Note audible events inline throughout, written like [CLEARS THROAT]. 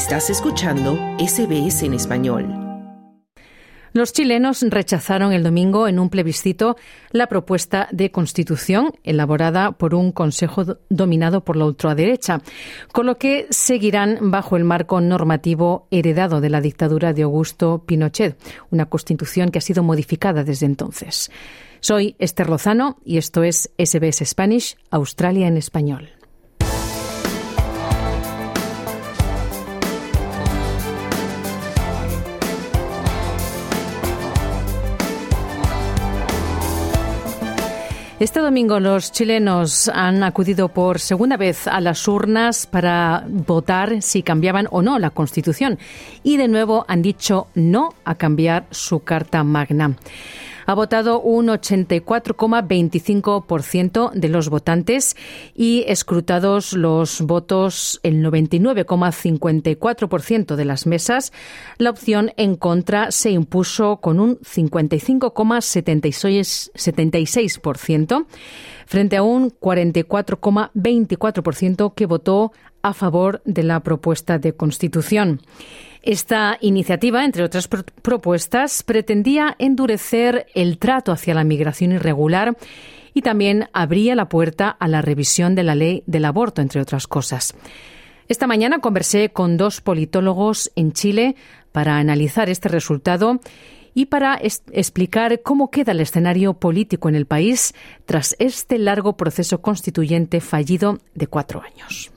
Estás escuchando SBS en español. Los chilenos rechazaron el domingo en un plebiscito la propuesta de constitución elaborada por un consejo dominado por la ultraderecha, con lo que seguirán bajo el marco normativo heredado de la dictadura de Augusto Pinochet, una constitución que ha sido modificada desde entonces. Soy Esther Lozano y esto es SBS Spanish, Australia en español. Este domingo los chilenos han acudido por segunda vez a las urnas para votar si cambiaban o no la Constitución. Y de nuevo han dicho no a cambiar su Carta Magna ha votado un 84,25% de los votantes y escrutados los votos el 99,54% de las mesas, la opción en contra se impuso con un 55,76% frente a un 44,24% que votó a favor de la propuesta de constitución. Esta iniciativa, entre otras propuestas, pretendía endurecer el trato hacia la migración irregular y también abría la puerta a la revisión de la ley del aborto, entre otras cosas. Esta mañana conversé con dos politólogos en Chile para analizar este resultado y para explicar cómo queda el escenario político en el país tras este largo proceso constituyente fallido de cuatro años.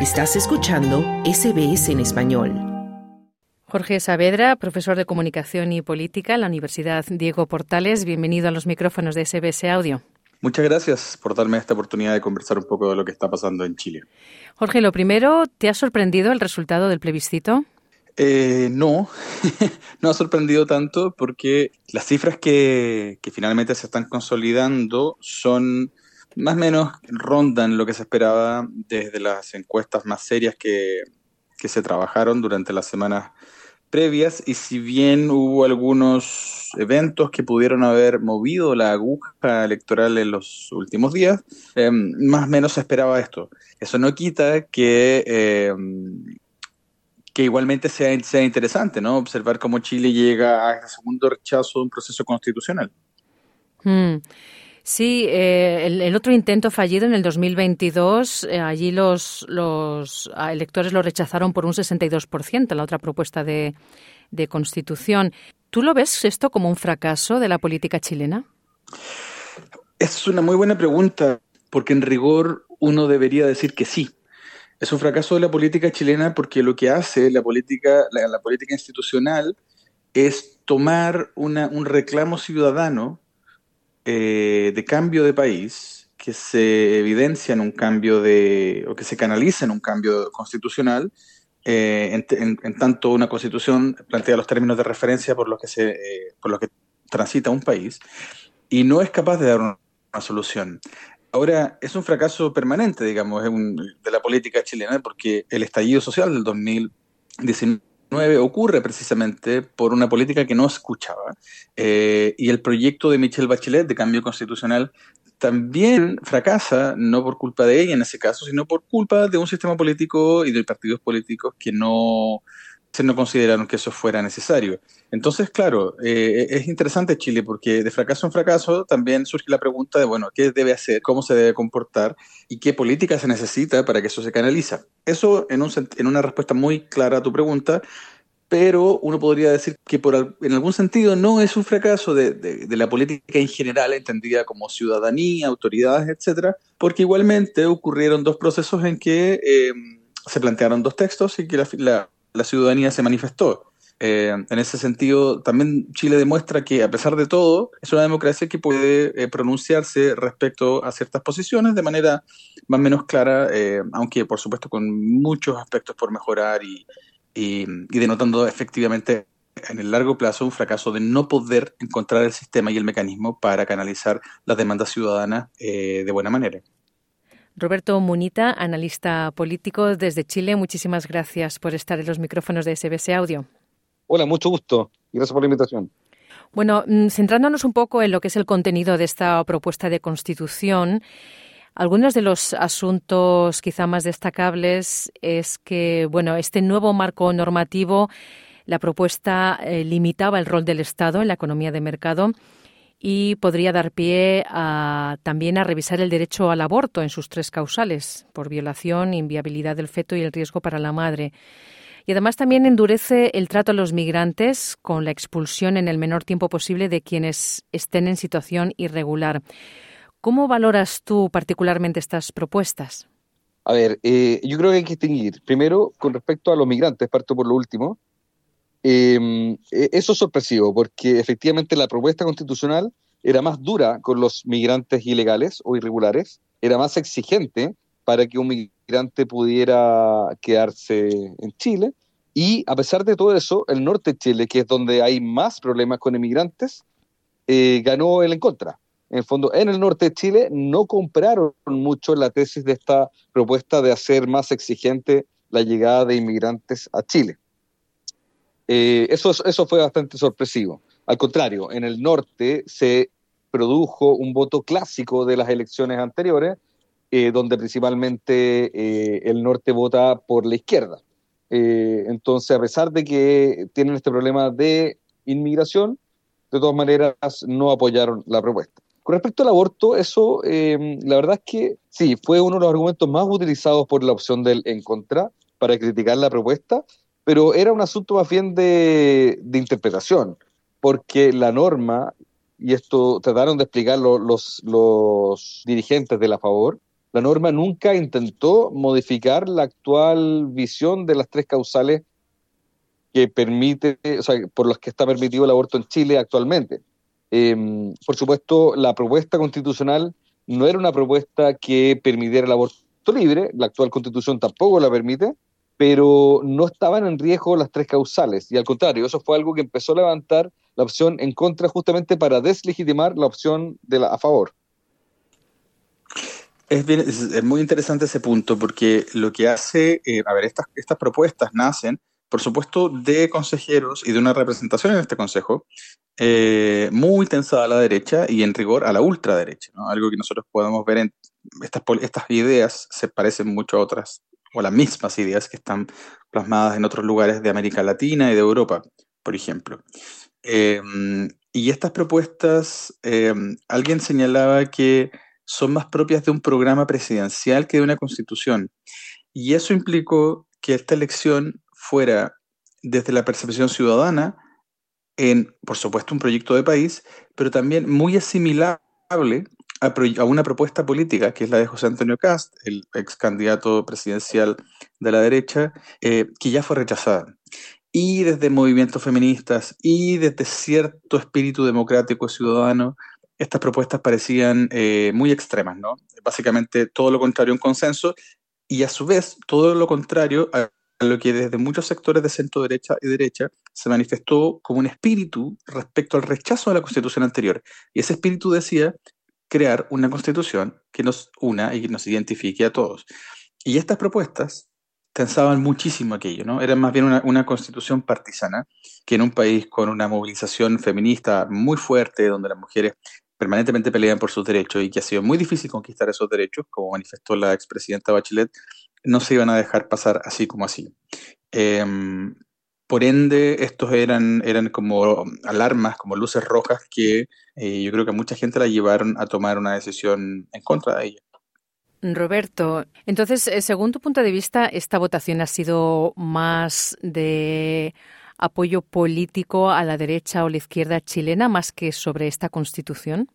Estás escuchando SBS en español. Jorge Saavedra, profesor de Comunicación y Política en la Universidad Diego Portales. Bienvenido a los micrófonos de SBS Audio. Muchas gracias por darme esta oportunidad de conversar un poco de lo que está pasando en Chile. Jorge, lo primero, ¿te ha sorprendido el resultado del plebiscito? Eh, no, [LAUGHS] no ha sorprendido tanto porque las cifras que, que finalmente se están consolidando son más o menos rondan lo que se esperaba desde las encuestas más serias que, que se trabajaron durante las semanas previas y si bien hubo algunos eventos que pudieron haber movido la aguja electoral en los últimos días, em, más o menos se esperaba esto. Eso no quita que, em, que igualmente sea, sea interesante, ¿no? Observar cómo Chile llega a segundo rechazo de un proceso constitucional. Hmm. Sí, eh, el, otro intento fallido en el 2022, eh, allí los, los electores lo rechazaron por un 62%, la otra propuesta de, constitución. ¿Tú lo ves esto como un fracaso de la política chilena? Es una muy buena pregunta, porque en rigor uno debería decir que sí. Es un fracaso de la política chilena porque lo que hace la política, la, política institucional es tomar una, un reclamo ciudadano eh, de cambio de país que se evidencia en un cambio de, o que se canaliza en un cambio constitucional, eh, en, tanto una constitución plantea los términos de referencia por los que se, eh, por los que transita un país, y no es capaz de dar una, solución. Ahora, es un fracaso permanente, digamos, de la política chilena, porque el estallido social del 2019 ocurre precisamente por una política que no escuchaba. Eh, y el proyecto de Michelle Bachelet de cambio constitucional también fracasa, no por culpa de ella en ese caso, sino por culpa de un sistema político y de partidos políticos que no, no consideraron que eso fuera necesario. Entonces, claro, eh, es interesante Chile porque de fracaso en fracaso también surge la pregunta de, bueno, ¿qué debe hacer? ¿Cómo se debe comportar? ¿Y qué política se necesita para que eso se canaliza? Eso en, un, en una respuesta muy clara a tu pregunta, pero uno podría decir que por, en algún sentido no es un fracaso de, de, la política en general, entendida como ciudadanía, autoridades, etcétera, porque igualmente ocurrieron dos procesos en que eh, se plantearon dos textos y que la ciudadanía se manifestó. Eh, en ese sentido, también Chile demuestra que, a pesar de todo, es una democracia que puede eh, pronunciarse respecto a ciertas posiciones de manera más o menos clara, eh, aunque por supuesto con muchos aspectos por mejorar y, y, denotando efectivamente en el largo plazo un fracaso de no poder encontrar el sistema y el mecanismo para canalizar las demandas ciudadanas de buena manera. Roberto Munita, analista político desde Chile, muchísimas gracias por estar en los micrófonos de SBS Audio. Hola, mucho gusto. Gracias por la invitación. Bueno, mm, centrándonos un poco en lo que es el contenido de esta propuesta de constitución, Algunos de los asuntos quizá más destacables es que, bueno, este nuevo marco normativo, la propuesta eh, limitaba el rol del Estado en la economía de mercado y podría dar pie a, también a revisar el derecho al aborto en sus tres causales, por violación, inviabilidad del feto y el riesgo para la madre. Y además también endurece el trato a los migrantes con la expulsión en el menor tiempo posible de quienes estén en situación irregular. ¿Cómo valoras tú particularmente estas propuestas? A ver, eh, yo creo que hay que distinguir. Primero, con respecto a los migrantes, parto por lo último. Em, e, eso es sorpresivo, porque efectivamente la propuesta constitucional era más dura con los migrantes ilegales o irregulares, era más exigente para que un migrante pudiera quedarse en Chile. Y a pesar de todo eso, el norte de Chile, que es donde hay más problemas con inmigrantes, eh, ganó el en contra en el fondo, en el norte de Chile no compraron mucho la tesis de esta propuesta de hacer más exigente la llegada de inmigrantes a Chile. Eh, eso, eso fue bastante sorpresivo. Al contrario, en el norte se produjo un voto clásico de las elecciones anteriores, eh, donde principalmente eh, el norte vota por la izquierda. entonces, a pesar de que tienen este problema de inmigración, de todas maneras no apoyaron la propuesta. Con respecto al aborto, eso, em, la verdad es que sí, fue uno de los argumentos más utilizados por la opción del en contra para criticar la propuesta, pero era un asunto más bien de, interpretación, porque la norma, y esto trataron de explicarlo los, los dirigentes de la favor, la norma nunca intentó modificar la actual visión de las tres causales que permite, o sea, por las que está permitido el aborto en Chile actualmente. Em, por supuesto, la propuesta constitucional no era una propuesta que permitiera el aborto libre, la actual constitución tampoco la permite, pero no estaban en riesgo las tres causales, y al contrario, eso fue algo que empezó a levantar la opción en contra justamente para deslegitimar la opción de la a favor. Es, bien, es, muy interesante ese punto porque lo que hace, eh, a ver, estas, estas propuestas nacen por supuesto, de consejeros y de una representación en este consejo eh, muy tensada a la derecha y en rigor a la ultraderecha, ¿no? algo que nosotros podemos ver en estas, estas ideas se parecen mucho a otras o las mismas ideas que están plasmadas en otros lugares de América Latina y de Europa, por ejemplo. Eh, y estas propuestas, eh, alguien señalaba que son más propias de un programa presidencial que de una constitución. Y eso implicó que esta elección fuera desde la percepción ciudadana en, por supuesto, un proyecto de país, pero también muy asimilable a, una propuesta política, que es la de José Antonio Cast, el ex candidato presidencial de la derecha, eh, que ya fue rechazada. Y desde movimientos feministas y desde cierto espíritu democrático ciudadano, estas propuestas parecían eh, muy extremas, ¿no? Básicamente todo lo contrario a un consenso y a su vez todo lo contrario a lo que desde muchos sectores de centro derecha y derecha se manifestó como un espíritu respecto al rechazo de la constitución anterior. Y ese espíritu decía crear una constitución que nos una y que nos identifique a todos. Y estas propuestas pensaban muchísimo aquello, ¿no? Era más bien una, una, constitución partisana que en un país con una movilización feminista muy fuerte, donde las mujeres permanentemente pelean por sus derechos y que ha sido muy difícil conquistar esos derechos, como manifestó la expresidenta Bachelet, no se iban a dejar pasar así como así. Em, por ende, estos eran, eran como alarmas, como luces rojas que eh, yo creo que mucha gente la llevaron a tomar una decisión en contra de ella. Roberto, entonces, eh, según tu punto de vista, ¿esta votación ha sido más de apoyo político a la derecha o la izquierda chilena más que sobre esta constitución?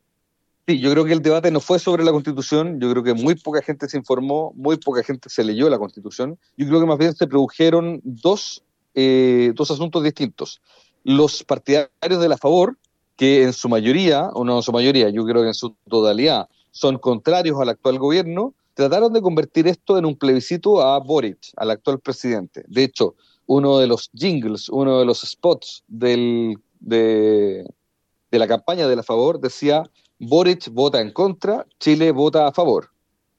Sí, yo creo que el debate no fue sobre la Constitución, yo creo que muy poca gente se informó, muy poca gente se leyó la Constitución, yo creo que más bien se produjeron dos, eh, dos asuntos distintos. Los partidarios de la favor, que en su mayoría, o no en su mayoría, yo creo que en su totalidad, son contrarios al actual gobierno, trataron de convertir esto en un plebiscito a Boric, al actual presidente. De hecho, uno de los jingles, uno de los spots del, de, de la campaña de la favor decía Boric vota en contra, Chile vota a favor.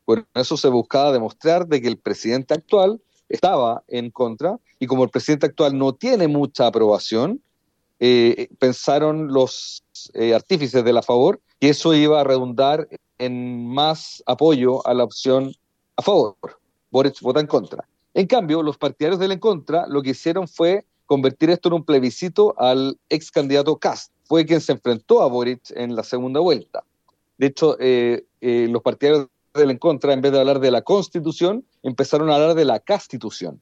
Por eso se buscaba demostrar de que el presidente actual estaba en contra y como el presidente actual no tiene mucha aprobación, eh, pensaron los eh, artífices de la favor que eso iba a redundar en más apoyo a la opción a favor. Boric vota en contra. En cambio, los partidarios del en contra lo que hicieron fue convertir esto en un plebiscito al ex candidato Cast. Fue quien se enfrentó a Boric en la segunda vuelta. De hecho, eh, los partidarios del en contra, en vez de hablar de la constitución, empezaron a hablar de la castitución,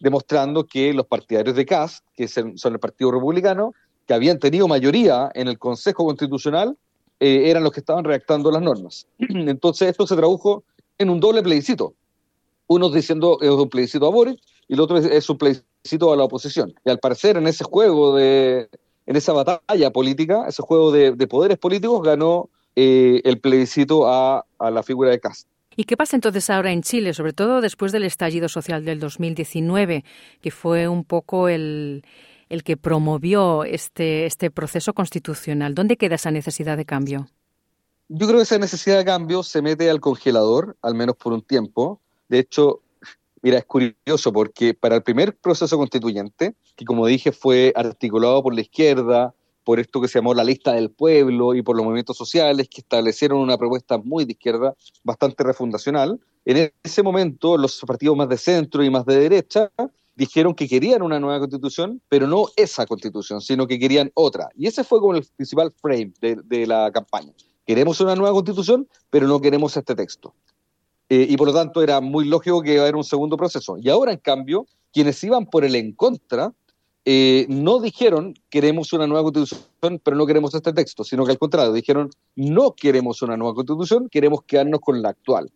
demostrando que los partidarios de Cast, que son el Partido Republicano, que habían tenido mayoría en el Consejo Constitucional, eh, eran los que estaban redactando las normas. [CLEARS THROAT] Entonces, esto se tradujo en un doble plebiscito. Uno diciendo es un plebiscito a Boric y el otro es, un plebiscito a la oposición. Y al parecer, en ese juego de, en esa batalla política, ese juego de, poderes políticos, ganó eh, el plebiscito a, a la figura de Castro. ¿Y qué pasa entonces ahora en Chile, sobre todo después del estallido social del 2019, que fue un poco el, el que promovió este, este proceso constitucional. ¿Dónde queda esa necesidad de cambio? Yo creo que esa necesidad de cambio se mete al congelador, al menos por un tiempo. De hecho, mira, es curioso porque para el primer proceso constituyente, que como dije fue articulado por la izquierda, por esto que se llamó la lista del pueblo y por los movimientos sociales que establecieron una propuesta muy de izquierda, bastante refundacional. En ese momento, los partidos más de centro y más de derecha dijeron que querían una nueva constitución, pero no esa constitución, sino que querían otra. Y ese fue como el principal frame de, la campaña. Queremos una nueva constitución, pero no queremos este texto. Eh, y por lo tanto era muy lógico que iba a haber un segundo proceso. Y ahora, en cambio, quienes iban por el en contra eh, no dijeron queremos una nueva constitución, pero no queremos este texto, sino que al contrario, dijeron no queremos una nueva constitución, queremos quedarnos con la actual.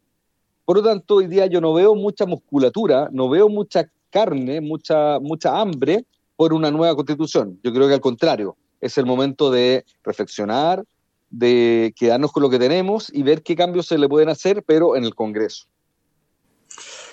Por lo tanto, hoy día yo no veo mucha musculatura, no veo mucha carne, mucha, mucha hambre por una nueva constitución. Yo creo que al contrario, es el momento de reflexionar, de quedarnos con lo que tenemos y ver qué cambios se le pueden hacer, pero en el Congreso.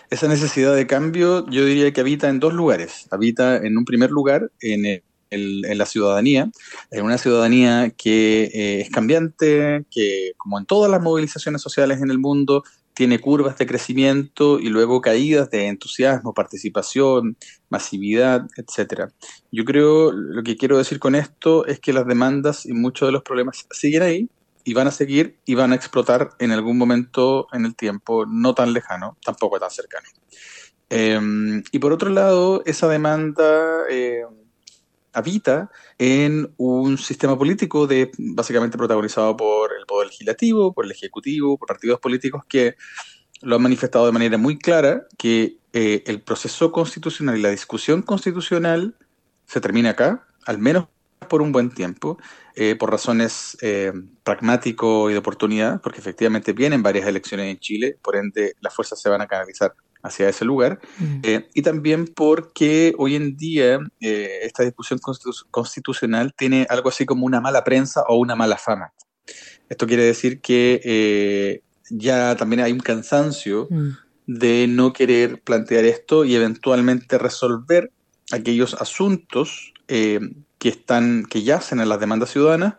Esa necesidad de cambio yo diría que habita en dos lugares. Habita en un primer lugar en, en la ciudadanía, en una ciudadanía que eh, es cambiante, que como en todas las movilizaciones sociales en el mundo, tiene curvas de crecimiento y luego caídas de entusiasmo, participación, masividad, etcétera. Yo creo, lo que quiero decir con esto es que las demandas y muchos de los problemas siguen ahí y van a seguir y van a explotar en algún momento en el tiempo no tan lejano, tampoco tan cercano. Em, y por otro lado, esa demanda eh, habita en un sistema político de, básicamente protagonizado por el Poder Legislativo, por el Ejecutivo, por partidos políticos que lo han manifestado de manera muy clara que eh, el proceso constitucional y la discusión constitucional se termina acá, al menos por un buen tiempo, eh, por razones eh, pragmático y de oportunidad, porque efectivamente vienen varias elecciones en Chile, por ende las fuerzas se van a canalizar hacia ese lugar, mm. eh, y también porque hoy en día eh, esta discusión constitucional tiene algo así como una mala prensa o una mala fama. Esto quiere decir que ya también hay un cansancio mm. de no querer plantear esto y eventualmente resolver aquellos asuntos que están, que yacen en las demandas ciudadanas,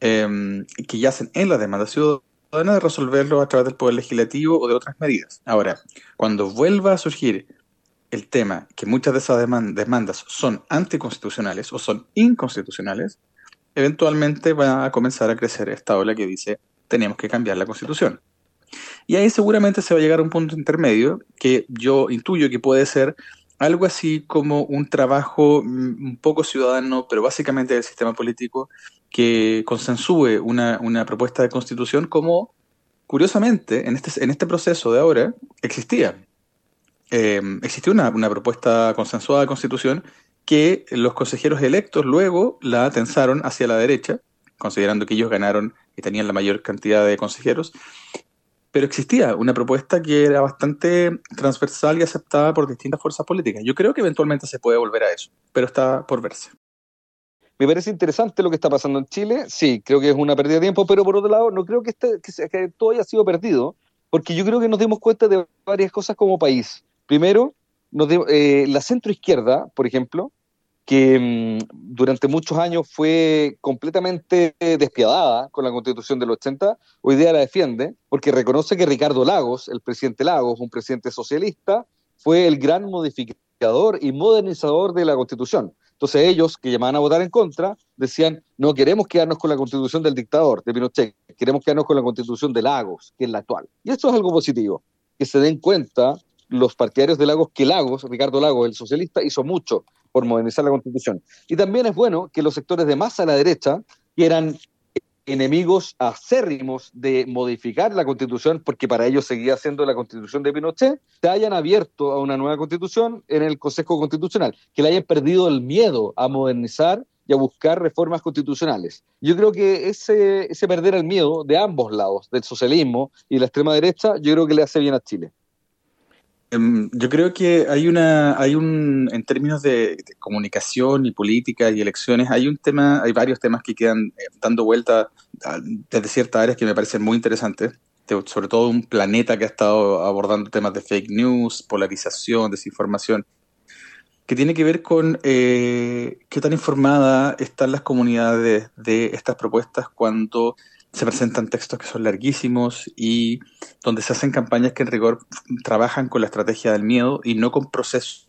que yacen en las demandas ciudadanas de resolverlo a través del Poder Legislativo o de otras medidas. Ahora, cuando vuelva a surgir el tema que muchas de esas demandas son anticonstitucionales o son inconstitucionales, eventualmente va a comenzar a crecer esta ola que dice tenemos que cambiar la constitución. Y ahí seguramente se va a llegar a un punto intermedio que yo intuyo que puede ser algo así como un trabajo mm, un poco ciudadano, pero básicamente del sistema político, que consensúe una, una propuesta de constitución como, curiosamente, en este, en este proceso de ahora existía. Em, existió una, una, propuesta consensuada de constitución que los consejeros electos luego la tensaron hacia la derecha, considerando que ellos ganaron y tenían la mayor cantidad de consejeros, pero existía una propuesta que era bastante transversal y aceptada por distintas fuerzas políticas. Yo creo que eventualmente se puede volver a eso, pero está por verse. Me parece interesante lo que está pasando en Chile. Sí, creo que es una pérdida de tiempo, pero por otro lado, no creo que, este, que, todo haya sido perdido, porque yo creo que nos dimos cuenta de varias cosas como país. Primero, nos eh, la centroizquierda, por ejemplo, que mm, durante muchos años fue completamente despiadada con la constitución del 80, hoy día la defiende porque reconoce que Ricardo Lagos, el presidente Lagos, un presidente socialista, fue el gran modificador y modernizador de la constitución. Entonces ellos, que llamaban a votar en contra, decían, no queremos quedarnos con la constitución del dictador, de Pinochet, queremos quedarnos con la constitución de Lagos, que es la actual. Y esto es algo positivo, que se den cuenta los partidarios de Lagos que Lagos, Ricardo Lagos, el socialista, hizo mucho por modernizar la constitución. Y también es bueno que los sectores de más a la derecha, que eran enemigos acérrimos de modificar la constitución, porque para ellos seguía siendo la constitución de Pinochet, se hayan abierto a una nueva constitución en el Consejo Constitucional, que le hayan perdido el miedo a modernizar y a buscar reformas constitucionales. Yo creo que ese, ese perder el miedo de ambos lados, del socialismo y la extrema derecha, yo creo que le hace bien a Chile. Em, yo creo que hay una, hay un, en términos de, comunicación y política y elecciones, hay un tema, hay varios temas que quedan eh, dando vuelta desde ciertas áreas que me parecen muy interesantes, sobre todo un planeta que ha estado abordando temas de fake news, polarización, desinformación, que tiene que ver con eh, qué tan informadas están las comunidades de estas propuestas cuando se presentan textos que son larguísimos y donde se hacen campañas que en rigor trabajan con la estrategia del miedo y no con procesos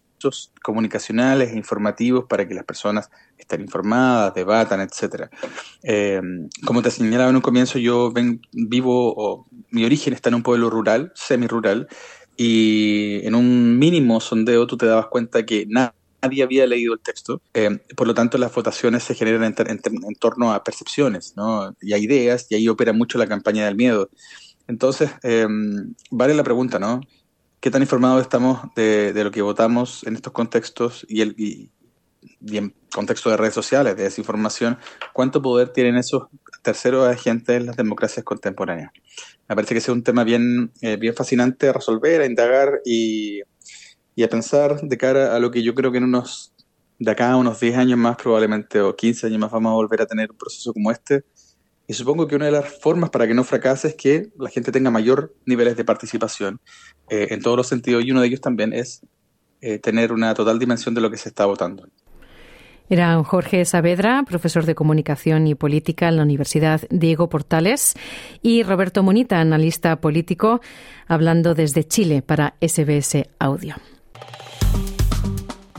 comunicacionales e informativos para que las personas estén informadas, debatan, etcétera. Eh, como te señalaba en un comienzo, yo ven, vivo, o mi origen está en un pueblo rural, semi-rural, y en un mínimo sondeo tú te dabas cuenta que nada nadie había leído el texto. Eh, por lo tanto, las votaciones se generan en, torno a percepciones ¿no? y a ideas, y ahí opera mucho la campaña del miedo. Entonces, eh, vale la pregunta, ¿no? ¿Qué tan informados estamos de, lo que votamos en estos contextos y, el, en contexto de redes sociales, de desinformación? ¿Cuánto poder tienen esos terceros agentes en las democracias contemporáneas? Me parece que es un tema bien, eh, bien fascinante a resolver, a indagar y y a pensar de cara a lo que yo creo que en unos, de acá a unos 10 años más probablemente, o 15 años más, vamos a volver a tener un proceso como este. Y supongo que una de las formas para que no fracase es que la gente tenga mayor niveles de participación eh, en todos los sentidos, y uno de ellos también es eh, tener una total dimensión de lo que se está votando. Era Jorge Saavedra, profesor de Comunicación y Política en la Universidad Diego Portales, y Roberto Monita, analista político, hablando desde Chile para SBS Audio.